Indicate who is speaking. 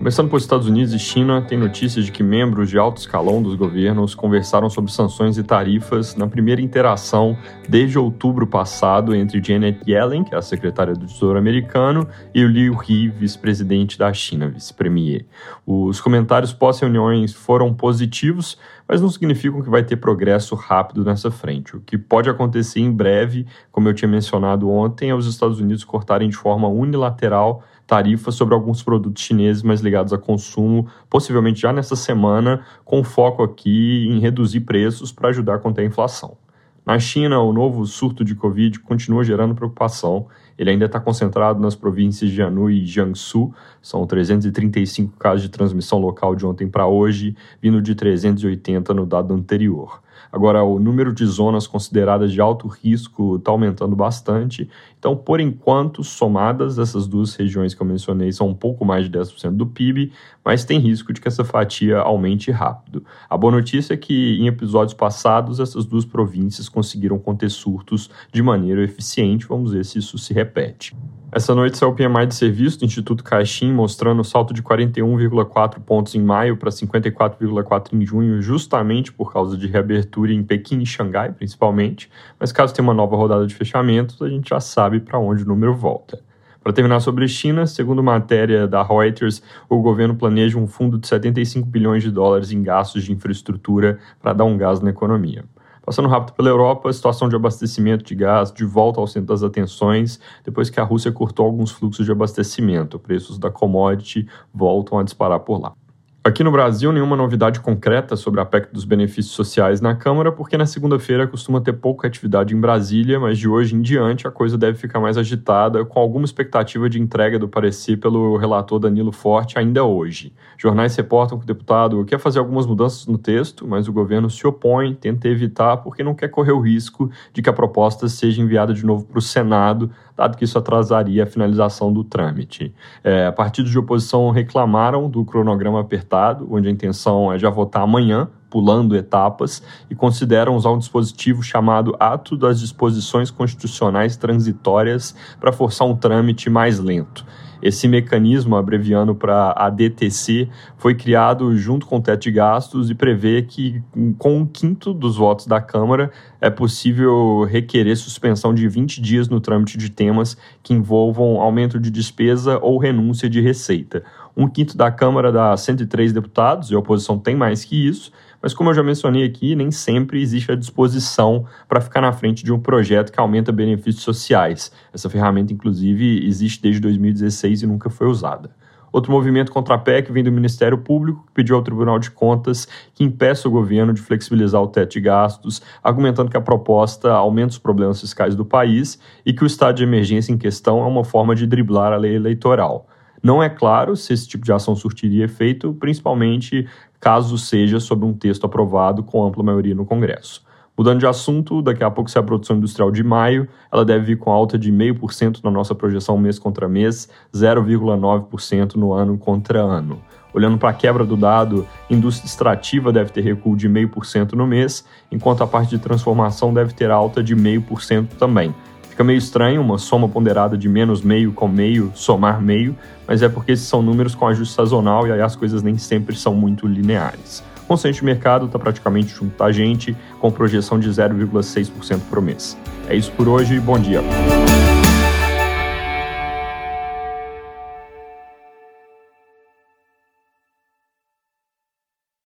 Speaker 1: Começando pelos Estados Unidos e China, tem notícias de que membros de alto escalão dos governos conversaram sobre sanções e tarifas na primeira interação desde outubro passado entre Janet Yellen, que é a secretária do Tesouro americano, e o Liu He, vice-presidente da China, vice-premier. Os comentários pós-reuniões foram positivos, mas não significam que vai ter progresso rápido nessa frente. O que pode acontecer em breve, como eu tinha mencionado ontem, é os Estados Unidos cortarem de forma unilateral tarifas sobre alguns produtos chineses mais ligados a consumo, possivelmente já nessa semana, com foco aqui em reduzir preços para ajudar a conter a inflação. Na China, o novo surto de Covid continua gerando preocupação. Ele ainda está concentrado nas províncias de Anhui e Jiangsu. São 335 casos de transmissão local de ontem para hoje, vindo de 380 no dado anterior. Agora, o número de zonas consideradas de alto risco está aumentando bastante. Então, por enquanto, somadas, essas duas regiões que eu mencionei são um pouco mais de 10% do PIB, mas tem risco de que essa fatia aumente rápido. A boa notícia é que, em episódios passados, essas duas províncias conseguiram conter surtos de maneira eficiente. Vamos ver se isso se repete. Essa noite saiu o PMI de serviço do Instituto Caixin, mostrando o salto de 41,4 pontos em maio para 54,4 em junho, justamente por causa de reabertura em Pequim e Xangai, principalmente. Mas caso tenha uma nova rodada de fechamentos, a gente já sabe para onde o número volta. Para terminar sobre China, segundo matéria da Reuters, o governo planeja um fundo de 75 bilhões de dólares em gastos de infraestrutura para dar um gás na economia. Passando rápido pela Europa, a situação de abastecimento de gás de volta ao centro das atenções, depois que a Rússia cortou alguns fluxos de abastecimento. Preços da commodity voltam a disparar por lá. Aqui no Brasil, nenhuma novidade concreta sobre a PEC dos benefícios sociais na Câmara, porque na segunda-feira costuma ter pouca atividade em Brasília, mas de hoje em diante a coisa deve ficar mais agitada, com alguma expectativa de entrega do parecer pelo relator Danilo Forte ainda hoje. Jornais reportam que o deputado quer fazer algumas mudanças no texto, mas o governo se opõe, tenta evitar, porque não quer correr o risco de que a proposta seja enviada de novo para o Senado, dado que isso atrasaria a finalização do trâmite. É, partidos de oposição reclamaram do cronograma apertado, onde a intenção é já votar amanhã, pulando etapas, e consideram usar um dispositivo chamado Ato das Disposições Constitucionais Transitórias para forçar um trâmite mais lento. Esse mecanismo, abreviando para ADTC, foi criado junto com o teto de gastos e prevê que, com um quinto dos votos da Câmara, é possível requerer suspensão de 20 dias no trâmite de temas que envolvam aumento de despesa ou renúncia de receita. Um quinto da Câmara dá 103 deputados, e a oposição tem mais que isso, mas como eu já mencionei aqui, nem sempre existe a disposição para ficar na frente de um projeto que aumenta benefícios sociais. Essa ferramenta, inclusive, existe desde 2016 e nunca foi usada. Outro movimento contra a PEC vem do Ministério Público, que pediu ao Tribunal de Contas que impeça o governo de flexibilizar o teto de gastos, argumentando que a proposta aumenta os problemas fiscais do país e que o estado de emergência em questão é uma forma de driblar a lei eleitoral. Não é claro se esse tipo de ação surtiria efeito, principalmente caso seja sobre um texto aprovado com ampla maioria no Congresso. Mudando de assunto, daqui a pouco se a produção industrial de maio, ela deve vir com alta de 0,5% na nossa projeção mês contra mês, 0,9% no ano contra ano. Olhando para a quebra do dado, indústria extrativa deve ter recuo de 0,5% no mês, enquanto a parte de transformação deve ter alta de 0,5% também. Fica meio estranho uma soma ponderada de menos meio com meio, somar meio, mas é porque esses são números com ajuste sazonal e aí as coisas nem sempre são muito lineares. O consenso de mercado está praticamente junto a gente, com projeção de 0,6% por mês. É isso por hoje, bom dia.